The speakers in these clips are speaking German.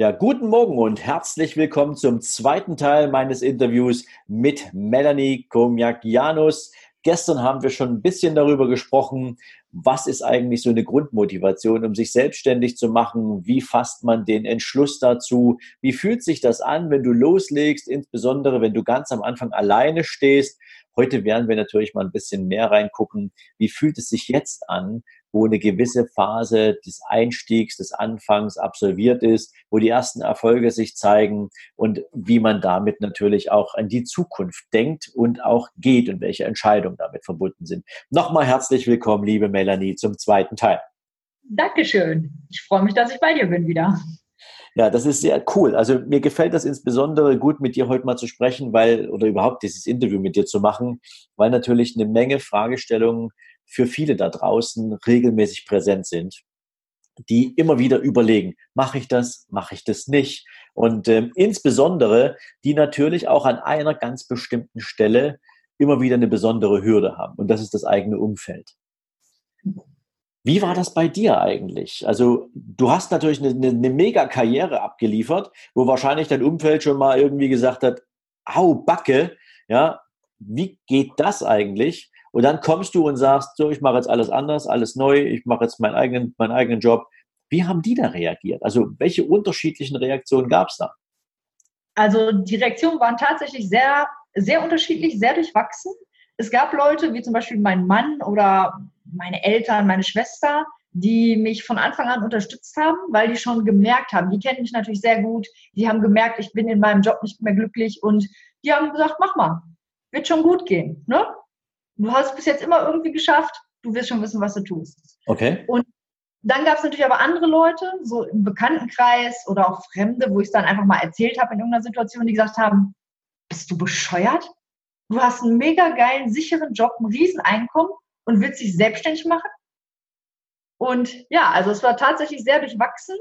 Ja, guten Morgen und herzlich willkommen zum zweiten Teil meines Interviews mit Melanie Komiak-Janus. Gestern haben wir schon ein bisschen darüber gesprochen, was ist eigentlich so eine Grundmotivation, um sich selbstständig zu machen? Wie fasst man den Entschluss dazu? Wie fühlt sich das an, wenn du loslegst, insbesondere wenn du ganz am Anfang alleine stehst? Heute werden wir natürlich mal ein bisschen mehr reingucken. Wie fühlt es sich jetzt an, wo eine gewisse Phase des Einstiegs, des Anfangs absolviert ist, wo die ersten Erfolge sich zeigen und wie man damit natürlich auch an die Zukunft denkt und auch geht und welche Entscheidungen damit verbunden sind. Nochmal herzlich willkommen, liebe Melanie, zum zweiten Teil. Dankeschön. Ich freue mich, dass ich bei dir bin wieder. Ja, das ist sehr cool. Also mir gefällt das insbesondere gut, mit dir heute mal zu sprechen, weil, oder überhaupt dieses Interview mit dir zu machen, weil natürlich eine Menge Fragestellungen für viele da draußen regelmäßig präsent sind, die immer wieder überlegen, mache ich das, mache ich das nicht? Und ähm, insbesondere, die natürlich auch an einer ganz bestimmten Stelle immer wieder eine besondere Hürde haben. Und das ist das eigene Umfeld. Wie war das bei dir eigentlich? Also du hast natürlich eine, eine, eine mega Karriere abgeliefert, wo wahrscheinlich dein Umfeld schon mal irgendwie gesagt hat, au Backe, ja, wie geht das eigentlich? Und dann kommst du und sagst, so, ich mache jetzt alles anders, alles neu, ich mache jetzt meinen eigenen, meinen eigenen Job. Wie haben die da reagiert? Also welche unterschiedlichen Reaktionen gab es da? Also die Reaktionen waren tatsächlich sehr, sehr unterschiedlich, sehr durchwachsen. Es gab Leute, wie zum Beispiel mein Mann oder meine Eltern, meine Schwester, die mich von Anfang an unterstützt haben, weil die schon gemerkt haben, die kennen mich natürlich sehr gut, die haben gemerkt, ich bin in meinem Job nicht mehr glücklich und die haben gesagt, mach mal, wird schon gut gehen. Ne? Du hast es bis jetzt immer irgendwie geschafft, du wirst schon wissen, was du tust. Okay. Und dann gab es natürlich aber andere Leute, so im Bekanntenkreis oder auch Fremde, wo ich es dann einfach mal erzählt habe in irgendeiner Situation, die gesagt haben, bist du bescheuert? Du hast einen mega geilen, sicheren Job, ein Rieseneinkommen und willst dich selbstständig machen? Und ja, also es war tatsächlich sehr durchwachsen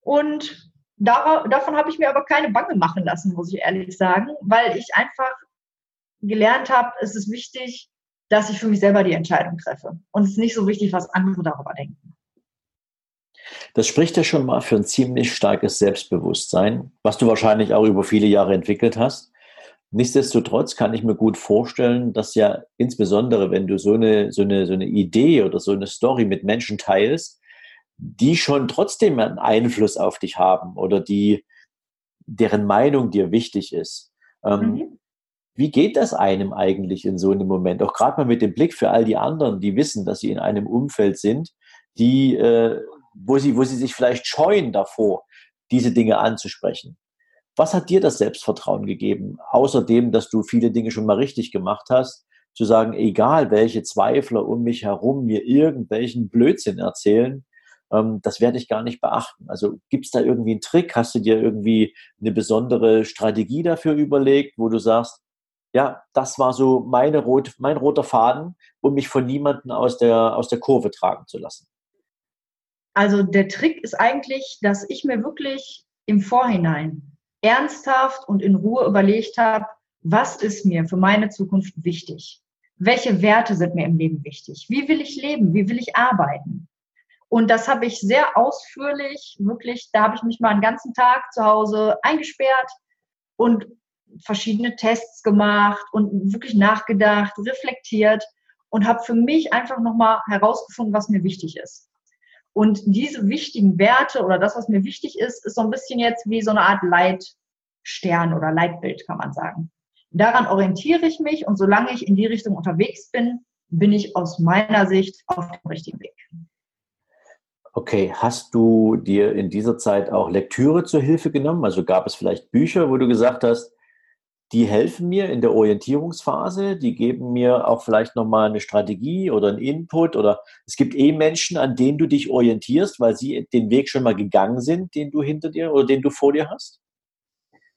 und davon habe ich mir aber keine Bange machen lassen, muss ich ehrlich sagen, weil ich einfach gelernt habe, es ist wichtig, dass ich für mich selber die Entscheidung treffe. Und es ist nicht so wichtig, was andere darüber denken. Das spricht ja schon mal für ein ziemlich starkes Selbstbewusstsein, was du wahrscheinlich auch über viele Jahre entwickelt hast. Nichtsdestotrotz kann ich mir gut vorstellen, dass ja insbesondere, wenn du so eine, so eine, so eine Idee oder so eine Story mit Menschen teilst, die schon trotzdem einen Einfluss auf dich haben oder die, deren Meinung dir wichtig ist. Ähm, mhm. Wie geht das einem eigentlich in so einem Moment? Auch gerade mal mit dem Blick für all die anderen, die wissen, dass sie in einem Umfeld sind, die, äh, wo, sie, wo sie sich vielleicht scheuen davor, diese Dinge anzusprechen. Was hat dir das Selbstvertrauen gegeben, außerdem, dass du viele Dinge schon mal richtig gemacht hast, zu sagen, egal welche Zweifler um mich herum mir irgendwelchen Blödsinn erzählen, ähm, das werde ich gar nicht beachten. Also gibt es da irgendwie einen Trick? Hast du dir irgendwie eine besondere Strategie dafür überlegt, wo du sagst, ja, das war so meine rot, mein roter Faden, um mich von niemandem aus der, aus der Kurve tragen zu lassen. Also der Trick ist eigentlich, dass ich mir wirklich im Vorhinein ernsthaft und in Ruhe überlegt habe, was ist mir für meine Zukunft wichtig? Welche Werte sind mir im Leben wichtig? Wie will ich leben? Wie will ich arbeiten? Und das habe ich sehr ausführlich, wirklich, da habe ich mich mal einen ganzen Tag zu Hause eingesperrt und verschiedene Tests gemacht und wirklich nachgedacht, reflektiert und habe für mich einfach nochmal herausgefunden, was mir wichtig ist. Und diese wichtigen Werte oder das, was mir wichtig ist, ist so ein bisschen jetzt wie so eine Art Leitstern oder Leitbild, kann man sagen. Daran orientiere ich mich und solange ich in die Richtung unterwegs bin, bin ich aus meiner Sicht auf dem richtigen Weg. Okay, hast du dir in dieser Zeit auch Lektüre zur Hilfe genommen? Also gab es vielleicht Bücher, wo du gesagt hast, die helfen mir in der Orientierungsphase, die geben mir auch vielleicht nochmal eine Strategie oder einen Input oder es gibt eh Menschen, an denen du dich orientierst, weil sie den Weg schon mal gegangen sind, den du hinter dir oder den du vor dir hast?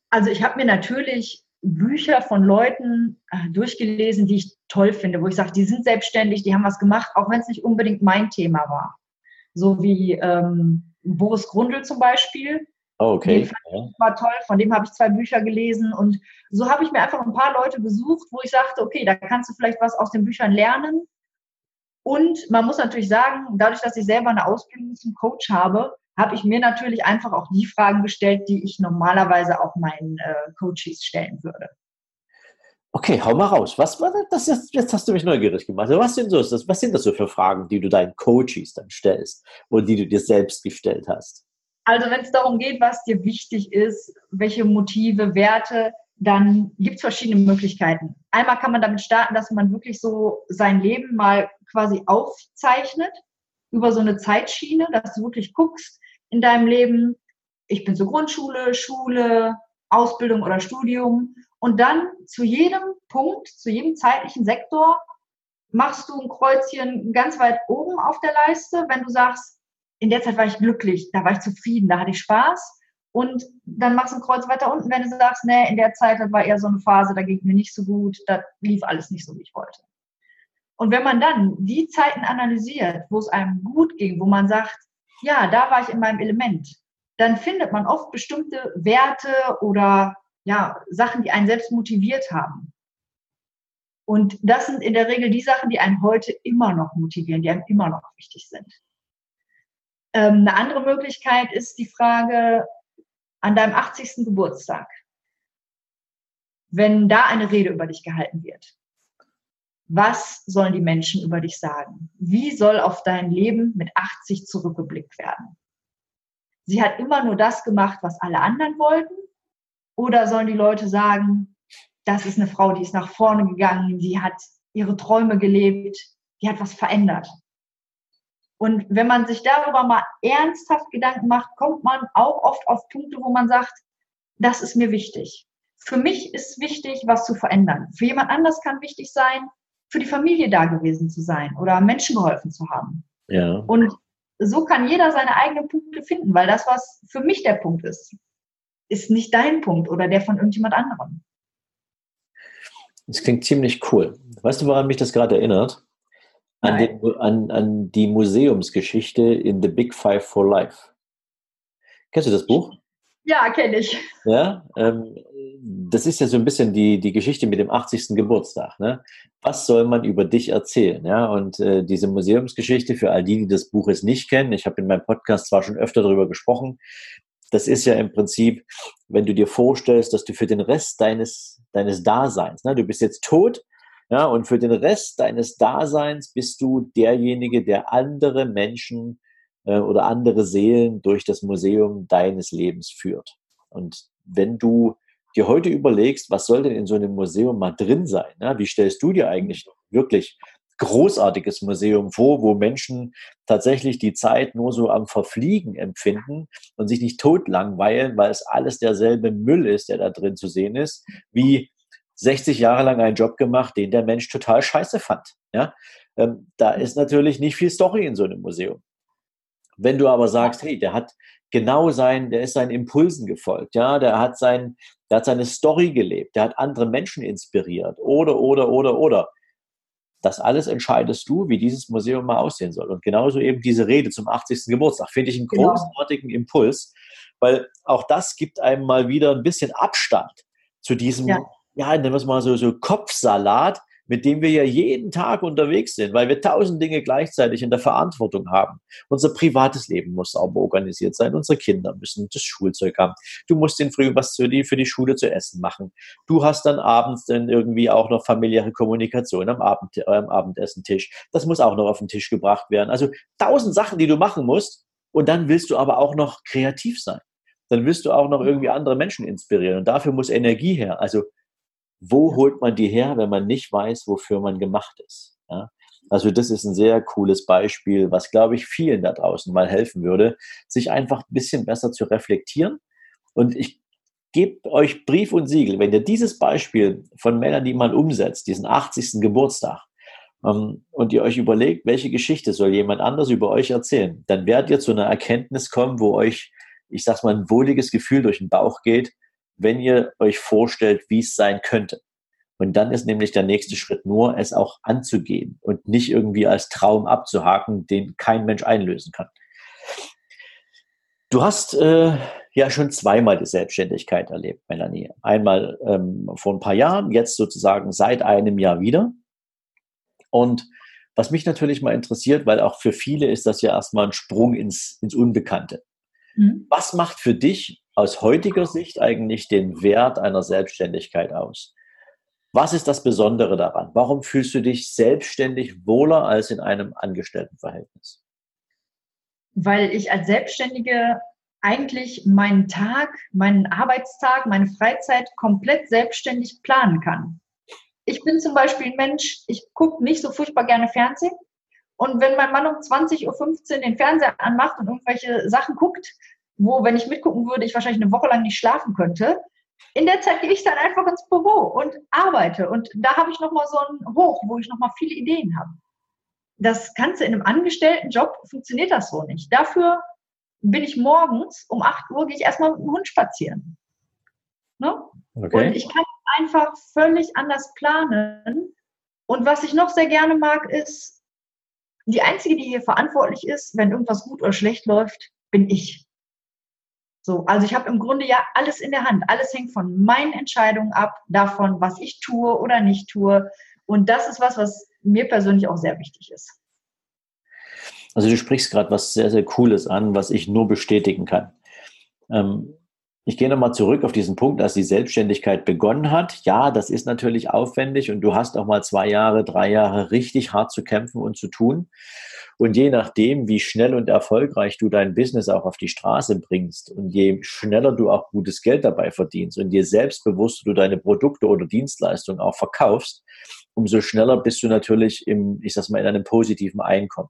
Also ich habe mir natürlich Bücher von Leuten äh, durchgelesen, die ich toll finde, wo ich sage, die sind selbstständig, die haben was gemacht, auch wenn es nicht unbedingt mein Thema war. So wie ähm, Boris Grundl zum Beispiel, Oh, okay. Ja. War toll, von dem habe ich zwei Bücher gelesen und so habe ich mir einfach ein paar Leute besucht, wo ich sagte, okay, da kannst du vielleicht was aus den Büchern lernen. Und man muss natürlich sagen, dadurch, dass ich selber eine Ausbildung zum Coach habe, habe ich mir natürlich einfach auch die Fragen gestellt, die ich normalerweise auch meinen äh, Coaches stellen würde. Okay, hau mal raus. Was war das? Jetzt, jetzt hast du mich neugierig gemacht. Also was sind, so, was sind das so für Fragen, die du deinen Coaches dann stellst und die du dir selbst gestellt hast? Also wenn es darum geht, was dir wichtig ist, welche Motive, Werte, dann gibt es verschiedene Möglichkeiten. Einmal kann man damit starten, dass man wirklich so sein Leben mal quasi aufzeichnet über so eine Zeitschiene, dass du wirklich guckst in deinem Leben, ich bin zur Grundschule, Schule, Ausbildung oder Studium und dann zu jedem Punkt, zu jedem zeitlichen Sektor machst du ein Kreuzchen ganz weit oben auf der Leiste, wenn du sagst, in der Zeit war ich glücklich, da war ich zufrieden, da hatte ich Spaß. Und dann machst du ein Kreuz weiter unten, wenn du sagst, nee, in der Zeit, das war eher so eine Phase, da ging mir nicht so gut, da lief alles nicht so, wie ich wollte. Und wenn man dann die Zeiten analysiert, wo es einem gut ging, wo man sagt, ja, da war ich in meinem Element, dann findet man oft bestimmte Werte oder ja, Sachen, die einen selbst motiviert haben. Und das sind in der Regel die Sachen, die einen heute immer noch motivieren, die einem immer noch wichtig sind. Ähm, eine andere Möglichkeit ist die Frage an deinem 80. Geburtstag, wenn da eine Rede über dich gehalten wird. Was sollen die Menschen über dich sagen? Wie soll auf dein Leben mit 80 zurückgeblickt werden? Sie hat immer nur das gemacht, was alle anderen wollten? Oder sollen die Leute sagen, das ist eine Frau, die ist nach vorne gegangen, die hat ihre Träume gelebt, die hat was verändert? Und wenn man sich darüber mal ernsthaft Gedanken macht, kommt man auch oft auf Punkte, wo man sagt, das ist mir wichtig. Für mich ist wichtig, was zu verändern. Für jemand anders kann wichtig sein, für die Familie da gewesen zu sein oder Menschen geholfen zu haben. Ja. Und so kann jeder seine eigenen Punkte finden, weil das, was für mich der Punkt ist, ist nicht dein Punkt oder der von irgendjemand anderem. Das klingt ziemlich cool. Weißt du, woran mich das gerade erinnert? An, den, an, an die Museumsgeschichte in The Big Five for Life. Kennst du das Buch? Ja, kenne ich. Ja, ähm, das ist ja so ein bisschen die, die Geschichte mit dem 80. Geburtstag. Ne? Was soll man über dich erzählen? Ja, und äh, diese Museumsgeschichte für all die, die das Buch jetzt nicht kennen, ich habe in meinem Podcast zwar schon öfter darüber gesprochen, das ist ja im Prinzip, wenn du dir vorstellst, dass du für den Rest deines, deines Daseins, ne, du bist jetzt tot, ja, und für den Rest deines Daseins bist du derjenige, der andere Menschen äh, oder andere Seelen durch das Museum deines Lebens führt. Und wenn du dir heute überlegst, was soll denn in so einem Museum mal drin sein? Ja, wie stellst du dir eigentlich wirklich großartiges Museum vor, wo Menschen tatsächlich die Zeit nur so am Verfliegen empfinden und sich nicht tot langweilen, weil es alles derselbe Müll ist, der da drin zu sehen ist, wie 60 Jahre lang einen Job gemacht, den der Mensch total scheiße fand. Ja? Ähm, da ist natürlich nicht viel Story in so einem Museum. Wenn du aber sagst, hey, der hat genau sein, der ist seinen Impulsen gefolgt, ja, der hat sein, der hat seine Story gelebt, der hat andere Menschen inspiriert, oder, oder, oder, oder. Das alles entscheidest du, wie dieses Museum mal aussehen soll. Und genauso eben diese Rede zum 80. Geburtstag finde ich einen genau. großartigen Impuls, weil auch das gibt einem mal wieder ein bisschen Abstand zu diesem ja ja, nennen wir es mal so, so Kopfsalat, mit dem wir ja jeden Tag unterwegs sind, weil wir tausend Dinge gleichzeitig in der Verantwortung haben. Unser privates Leben muss sauber organisiert sein. Unsere Kinder müssen das Schulzeug haben. Du musst den früh was für die, für die Schule zu essen machen. Du hast dann abends dann irgendwie auch noch familiäre Kommunikation am, Abend, äh, am Abendessentisch. Das muss auch noch auf den Tisch gebracht werden. Also tausend Sachen, die du machen musst. Und dann willst du aber auch noch kreativ sein. Dann willst du auch noch irgendwie andere Menschen inspirieren. Und dafür muss Energie her. Also wo holt man die her, wenn man nicht weiß, wofür man gemacht ist? Ja? Also das ist ein sehr cooles Beispiel, was, glaube ich, vielen da draußen mal helfen würde, sich einfach ein bisschen besser zu reflektieren. Und ich gebt euch Brief und Siegel, wenn ihr dieses Beispiel von Melanie mal umsetzt, diesen 80. Geburtstag, ähm, und ihr euch überlegt, welche Geschichte soll jemand anders über euch erzählen, dann werdet ihr zu einer Erkenntnis kommen, wo euch, ich sag's mal, ein wohliges Gefühl durch den Bauch geht, wenn ihr euch vorstellt, wie es sein könnte. Und dann ist nämlich der nächste Schritt nur, es auch anzugehen und nicht irgendwie als Traum abzuhaken, den kein Mensch einlösen kann. Du hast äh, ja schon zweimal die Selbstständigkeit erlebt, Melanie. Einmal ähm, vor ein paar Jahren, jetzt sozusagen seit einem Jahr wieder. Und was mich natürlich mal interessiert, weil auch für viele ist das ja erstmal ein Sprung ins, ins Unbekannte. Mhm. Was macht für dich aus heutiger Sicht eigentlich den Wert einer Selbstständigkeit aus? Was ist das Besondere daran? Warum fühlst du dich selbstständig wohler als in einem Angestelltenverhältnis? Weil ich als Selbstständige eigentlich meinen Tag, meinen Arbeitstag, meine Freizeit komplett selbstständig planen kann. Ich bin zum Beispiel ein Mensch, ich gucke nicht so furchtbar gerne Fernsehen. Und wenn mein Mann um 20.15 Uhr den Fernseher anmacht und irgendwelche Sachen guckt, wo, wenn ich mitgucken würde, ich wahrscheinlich eine Woche lang nicht schlafen könnte, in der Zeit gehe ich dann einfach ins Büro und arbeite. Und da habe ich nochmal so einen Hoch, wo ich nochmal viele Ideen habe. Das Ganze in einem Angestelltenjob funktioniert das so nicht. Dafür bin ich morgens um 8 Uhr, gehe ich erstmal mit dem Hund spazieren. Ne? Okay. Und ich kann einfach völlig anders planen. Und was ich noch sehr gerne mag, ist, die Einzige, die hier verantwortlich ist, wenn irgendwas gut oder schlecht läuft, bin ich. So, also ich habe im Grunde ja alles in der Hand. Alles hängt von meinen Entscheidungen ab, davon, was ich tue oder nicht tue. Und das ist was, was mir persönlich auch sehr wichtig ist. Also du sprichst gerade was sehr, sehr Cooles an, was ich nur bestätigen kann. Ähm, ich gehe nochmal zurück auf diesen Punkt, als die Selbstständigkeit begonnen hat. Ja, das ist natürlich aufwendig und du hast auch mal zwei Jahre, drei Jahre richtig hart zu kämpfen und zu tun. Und je nachdem, wie schnell und erfolgreich du dein Business auch auf die Straße bringst und je schneller du auch gutes Geld dabei verdienst und je selbstbewusster du deine Produkte oder Dienstleistungen auch verkaufst, umso schneller bist du natürlich im, ich sag mal, in einem positiven Einkommen.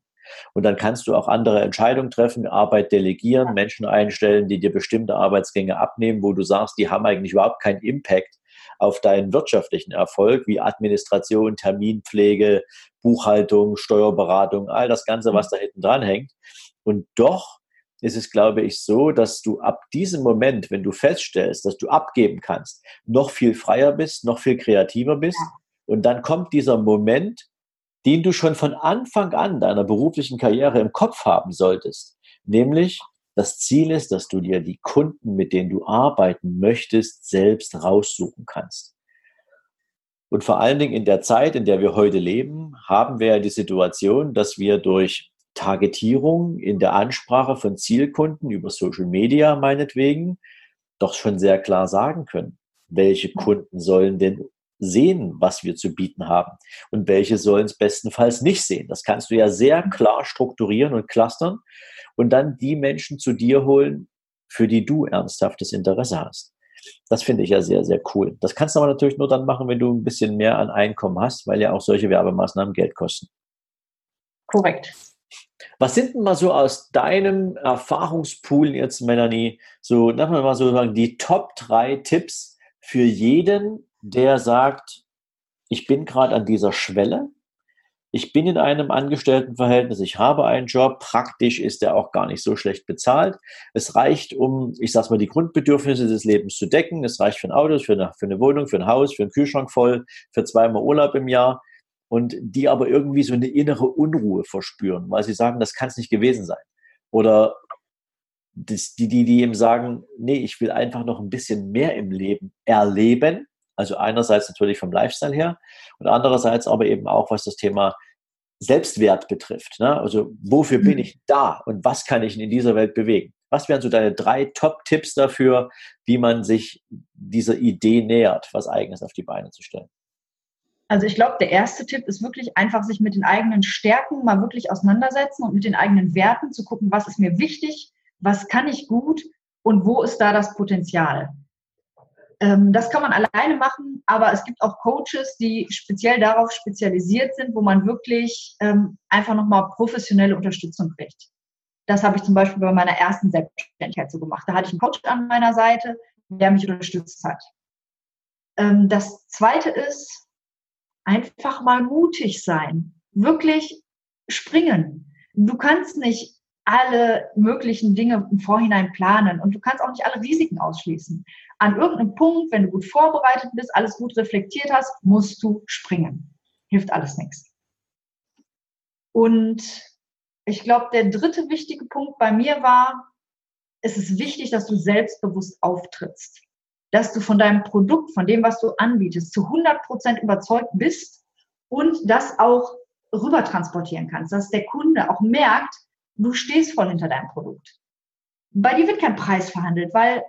Und dann kannst du auch andere Entscheidungen treffen, Arbeit delegieren, Menschen einstellen, die dir bestimmte Arbeitsgänge abnehmen, wo du sagst, die haben eigentlich überhaupt keinen Impact auf deinen wirtschaftlichen Erfolg, wie Administration, Terminpflege, Buchhaltung, Steuerberatung, all das Ganze, was da hinten dran hängt. Und doch ist es, glaube ich, so, dass du ab diesem Moment, wenn du feststellst, dass du abgeben kannst, noch viel freier bist, noch viel kreativer bist. Und dann kommt dieser Moment, den du schon von Anfang an deiner beruflichen Karriere im Kopf haben solltest. Nämlich, das Ziel ist, dass du dir die Kunden, mit denen du arbeiten möchtest, selbst raussuchen kannst. Und vor allen Dingen in der Zeit, in der wir heute leben, haben wir ja die Situation, dass wir durch Targetierung in der Ansprache von Zielkunden über Social Media meinetwegen doch schon sehr klar sagen können, welche Kunden sollen denn sehen, was wir zu bieten haben und welche sollen es bestenfalls nicht sehen. Das kannst du ja sehr klar strukturieren und clustern und dann die Menschen zu dir holen, für die du ernsthaftes Interesse hast. Das finde ich ja sehr, sehr cool. Das kannst du aber natürlich nur dann machen, wenn du ein bisschen mehr an Einkommen hast, weil ja auch solche Werbemaßnahmen Geld kosten. Korrekt. Was sind denn mal so aus deinem Erfahrungspool jetzt, Melanie, so, lass mal so sagen, die Top drei Tipps für jeden, der sagt, ich bin gerade an dieser Schwelle, ich bin in einem Angestelltenverhältnis, ich habe einen Job, praktisch ist der auch gar nicht so schlecht bezahlt. Es reicht, um, ich sag's mal, die Grundbedürfnisse des Lebens zu decken. Es reicht für ein Auto, für eine, für eine Wohnung, für ein Haus, für einen Kühlschrank voll, für zweimal Urlaub im Jahr. Und die aber irgendwie so eine innere Unruhe verspüren, weil sie sagen, das kann es nicht gewesen sein. Oder die, die, die eben sagen, nee, ich will einfach noch ein bisschen mehr im Leben erleben also einerseits natürlich vom Lifestyle her und andererseits aber eben auch, was das Thema Selbstwert betrifft. Ne? Also wofür bin mhm. ich da und was kann ich in dieser Welt bewegen? Was wären so deine drei Top-Tipps dafür, wie man sich dieser Idee nähert, was eigenes auf die Beine zu stellen? Also ich glaube, der erste Tipp ist wirklich einfach, sich mit den eigenen Stärken mal wirklich auseinandersetzen und mit den eigenen Werten zu gucken, was ist mir wichtig, was kann ich gut und wo ist da das Potenzial. Ähm, das kann man alleine machen, aber es gibt auch Coaches, die speziell darauf spezialisiert sind, wo man wirklich ähm, einfach nochmal professionelle Unterstützung kriegt. Das habe ich zum Beispiel bei meiner ersten Selbstständigkeit so gemacht. Da hatte ich einen Coach an meiner Seite, der mich unterstützt hat. Ähm, das zweite ist, einfach mal mutig sein. Wirklich springen. Du kannst nicht alle möglichen Dinge im Vorhinein planen und du kannst auch nicht alle Risiken ausschließen. An irgendeinem Punkt, wenn du gut vorbereitet bist, alles gut reflektiert hast, musst du springen. Hilft alles nichts. Und ich glaube, der dritte wichtige Punkt bei mir war, es ist wichtig, dass du selbstbewusst auftrittst. Dass du von deinem Produkt, von dem, was du anbietest, zu 100 Prozent überzeugt bist und das auch rüber transportieren kannst. Dass der Kunde auch merkt, du stehst voll hinter deinem Produkt. Bei dir wird kein Preis verhandelt, weil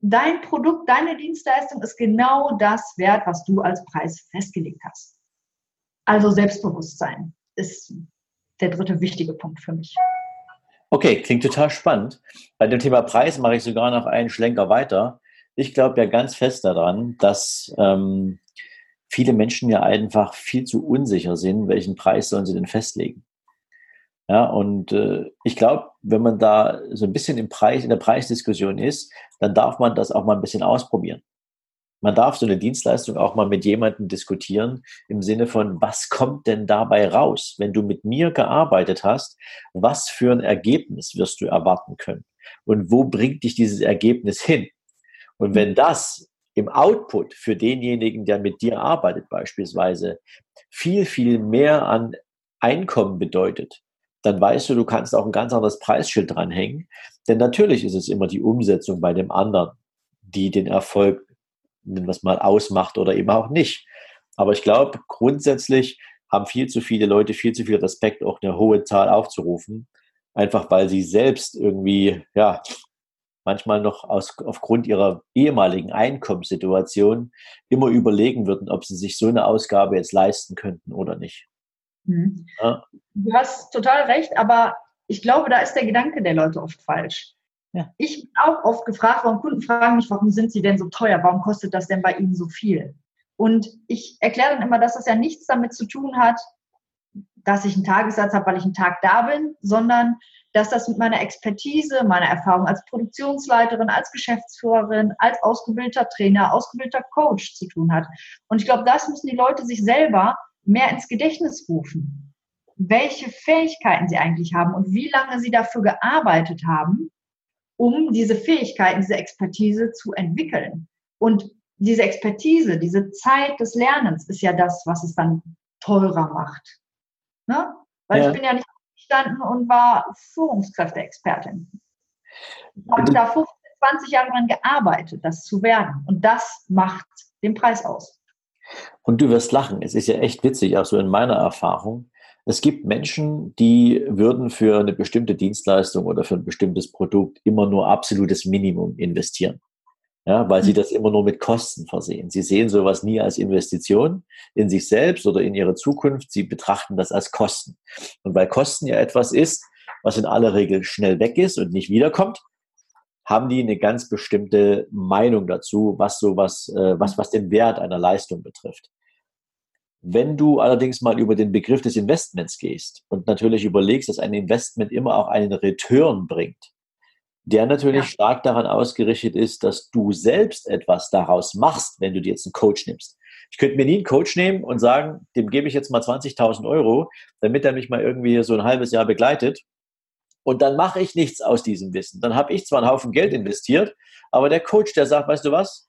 dein Produkt, deine Dienstleistung ist genau das wert, was du als Preis festgelegt hast. Also Selbstbewusstsein ist der dritte wichtige Punkt für mich. Okay, klingt total spannend. Bei dem Thema Preis mache ich sogar noch einen Schlenker weiter. Ich glaube ja ganz fest daran, dass ähm, viele Menschen ja einfach viel zu unsicher sind, welchen Preis sollen sie denn festlegen. Ja, und äh, ich glaube, wenn man da so ein bisschen im Preis, in der Preisdiskussion ist, dann darf man das auch mal ein bisschen ausprobieren. Man darf so eine Dienstleistung auch mal mit jemandem diskutieren im Sinne von, was kommt denn dabei raus? Wenn du mit mir gearbeitet hast, was für ein Ergebnis wirst du erwarten können? Und wo bringt dich dieses Ergebnis hin? Und wenn das im Output für denjenigen, der mit dir arbeitet beispielsweise, viel, viel mehr an Einkommen bedeutet, dann weißt du, du kannst auch ein ganz anderes Preisschild dranhängen. Denn natürlich ist es immer die Umsetzung bei dem anderen, die den Erfolg, nennen wir es mal, ausmacht oder eben auch nicht. Aber ich glaube, grundsätzlich haben viel zu viele Leute viel zu viel Respekt, auch eine hohe Zahl aufzurufen. Einfach weil sie selbst irgendwie, ja, manchmal noch aus, aufgrund ihrer ehemaligen Einkommenssituation immer überlegen würden, ob sie sich so eine Ausgabe jetzt leisten könnten oder nicht. Mhm. Ja. Du hast total recht, aber ich glaube, da ist der Gedanke der Leute oft falsch. Ja. Ich bin auch oft gefragt, warum Kunden fragen mich, warum sind sie denn so teuer? Warum kostet das denn bei ihnen so viel? Und ich erkläre dann immer, dass das ja nichts damit zu tun hat, dass ich einen Tagessatz habe, weil ich einen Tag da bin, sondern dass das mit meiner Expertise, meiner Erfahrung als Produktionsleiterin, als Geschäftsführerin, als ausgebildeter Trainer, ausgebildeter Coach zu tun hat. Und ich glaube, das müssen die Leute sich selber mehr ins Gedächtnis rufen, welche Fähigkeiten sie eigentlich haben und wie lange sie dafür gearbeitet haben, um diese Fähigkeiten, diese Expertise zu entwickeln. Und diese Expertise, diese Zeit des Lernens ist ja das, was es dann teurer macht. Ne? Weil ja. ich bin ja nicht gestanden und war Führungskräfteexpertin. Ich habe da 15, 20 Jahre dran gearbeitet, das zu werden. Und das macht den Preis aus. Und du wirst lachen. Es ist ja echt witzig, auch so in meiner Erfahrung. Es gibt Menschen, die würden für eine bestimmte Dienstleistung oder für ein bestimmtes Produkt immer nur absolutes Minimum investieren. Ja, weil sie mhm. das immer nur mit Kosten versehen. Sie sehen sowas nie als Investition in sich selbst oder in ihre Zukunft. Sie betrachten das als Kosten. Und weil Kosten ja etwas ist, was in aller Regel schnell weg ist und nicht wiederkommt, haben die eine ganz bestimmte Meinung dazu, was sowas, äh, was, was den Wert einer Leistung betrifft. Wenn du allerdings mal über den Begriff des Investments gehst und natürlich überlegst, dass ein Investment immer auch einen Return bringt, der natürlich ja. stark daran ausgerichtet ist, dass du selbst etwas daraus machst, wenn du dir jetzt einen Coach nimmst. Ich könnte mir nie einen Coach nehmen und sagen, dem gebe ich jetzt mal 20.000 Euro, damit er mich mal irgendwie so ein halbes Jahr begleitet und dann mache ich nichts aus diesem Wissen. Dann habe ich zwar einen Haufen Geld investiert, aber der Coach, der sagt, weißt du was?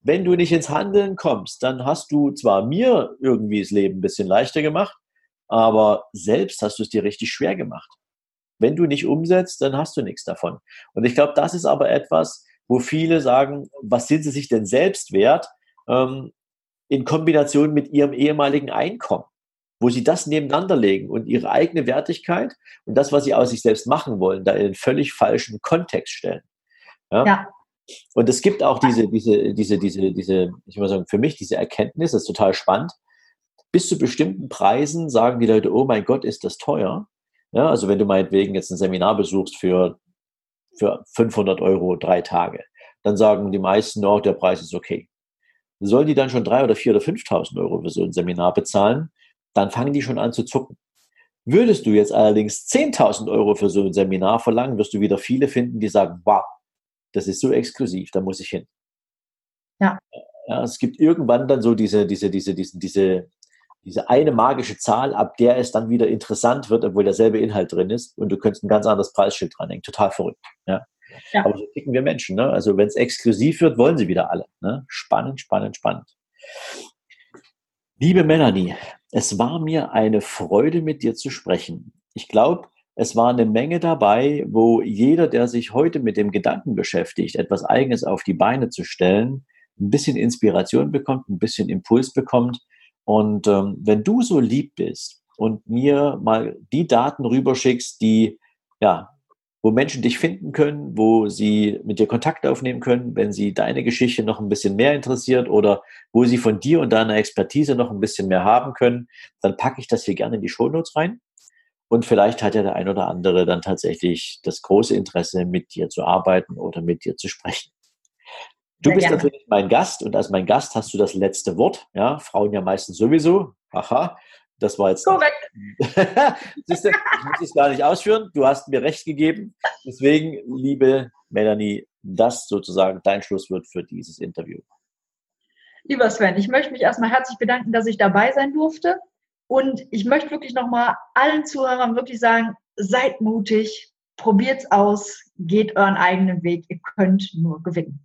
Wenn du nicht ins Handeln kommst, dann hast du zwar mir irgendwie das Leben ein bisschen leichter gemacht, aber selbst hast du es dir richtig schwer gemacht. Wenn du nicht umsetzt, dann hast du nichts davon. Und ich glaube, das ist aber etwas, wo viele sagen, was sind sie sich denn selbst wert ähm, in Kombination mit ihrem ehemaligen Einkommen? Wo sie das nebeneinander legen und ihre eigene Wertigkeit und das, was sie aus sich selbst machen wollen, da in einen völlig falschen Kontext stellen. Ja. ja. Und es gibt auch diese, diese, diese, diese, diese, ich muss sagen, für mich diese Erkenntnis, das ist total spannend. Bis zu bestimmten Preisen sagen die Leute, oh mein Gott, ist das teuer. Ja, also wenn du meinetwegen jetzt ein Seminar besuchst für, für 500 Euro drei Tage, dann sagen die meisten, oh, der Preis ist okay. Sollen die dann schon drei oder vier oder 5.000 Euro für so ein Seminar bezahlen? Dann fangen die schon an zu zucken. Würdest du jetzt allerdings 10.000 Euro für so ein Seminar verlangen, wirst du wieder viele finden, die sagen, wow, das ist so exklusiv, da muss ich hin. Ja. ja. Es gibt irgendwann dann so diese, diese, diese, diese, diese, diese eine magische Zahl, ab der es dann wieder interessant wird, obwohl derselbe Inhalt drin ist und du könntest ein ganz anderes Preisschild dranhängen. Total verrückt. Ja. ja. Aber so ticken wir Menschen. Ne? Also wenn es exklusiv wird, wollen sie wieder alle. Ne? Spannend, spannend, spannend. Liebe Melanie, es war mir eine Freude, mit dir zu sprechen. Ich glaube, es war eine Menge dabei, wo jeder, der sich heute mit dem Gedanken beschäftigt, etwas Eigenes auf die Beine zu stellen, ein bisschen Inspiration bekommt, ein bisschen Impuls bekommt. Und ähm, wenn du so lieb bist und mir mal die Daten rüberschickst, die ja wo Menschen dich finden können, wo sie mit dir Kontakt aufnehmen können, wenn sie deine Geschichte noch ein bisschen mehr interessiert oder wo sie von dir und deiner Expertise noch ein bisschen mehr haben können, dann packe ich das hier gerne in die Shownotes rein. Und vielleicht hat ja der ein oder andere dann tatsächlich das große Interesse, mit dir zu arbeiten oder mit dir zu sprechen. Du Sehr bist gerne. natürlich mein Gast und als mein Gast hast du das letzte Wort. Ja, Frauen ja meistens sowieso. Aha. Das war jetzt. Korrekt. Siehst du, ich muss es gar nicht ausführen. Du hast mir recht gegeben. Deswegen, liebe Melanie, das sozusagen dein Schlusswort für dieses Interview. Lieber Sven, ich möchte mich erstmal herzlich bedanken, dass ich dabei sein durfte. Und ich möchte wirklich nochmal allen Zuhörern wirklich sagen, seid mutig, probiert's aus, geht euren eigenen Weg, ihr könnt nur gewinnen.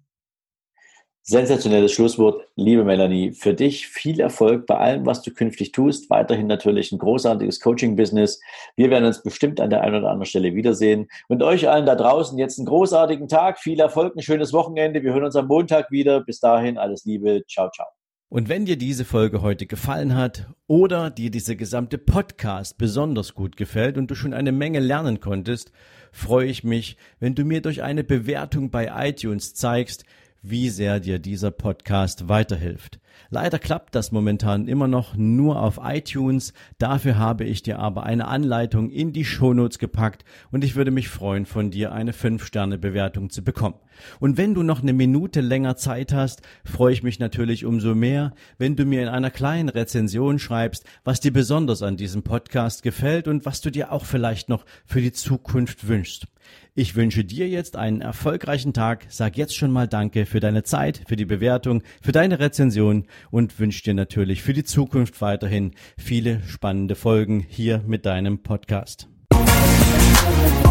Sensationelles Schlusswort, liebe Melanie. Für dich viel Erfolg bei allem, was du künftig tust. Weiterhin natürlich ein großartiges Coaching-Business. Wir werden uns bestimmt an der einen oder anderen Stelle wiedersehen. Und euch allen da draußen jetzt einen großartigen Tag, viel Erfolg, ein schönes Wochenende. Wir hören uns am Montag wieder. Bis dahin alles Liebe. Ciao, ciao. Und wenn dir diese Folge heute gefallen hat oder dir diese gesamte Podcast besonders gut gefällt und du schon eine Menge lernen konntest, freue ich mich, wenn du mir durch eine Bewertung bei iTunes zeigst, wie sehr dir dieser Podcast weiterhilft. Leider klappt das momentan immer noch nur auf iTunes. Dafür habe ich dir aber eine Anleitung in die Shownotes gepackt und ich würde mich freuen, von dir eine 5-Sterne-Bewertung zu bekommen. Und wenn du noch eine Minute länger Zeit hast, freue ich mich natürlich umso mehr, wenn du mir in einer kleinen Rezension schreibst, was dir besonders an diesem Podcast gefällt und was du dir auch vielleicht noch für die Zukunft wünschst. Ich wünsche dir jetzt einen erfolgreichen Tag, sag jetzt schon mal Danke für deine Zeit, für die Bewertung, für deine Rezension und wünsche dir natürlich für die Zukunft weiterhin viele spannende Folgen hier mit deinem Podcast. Musik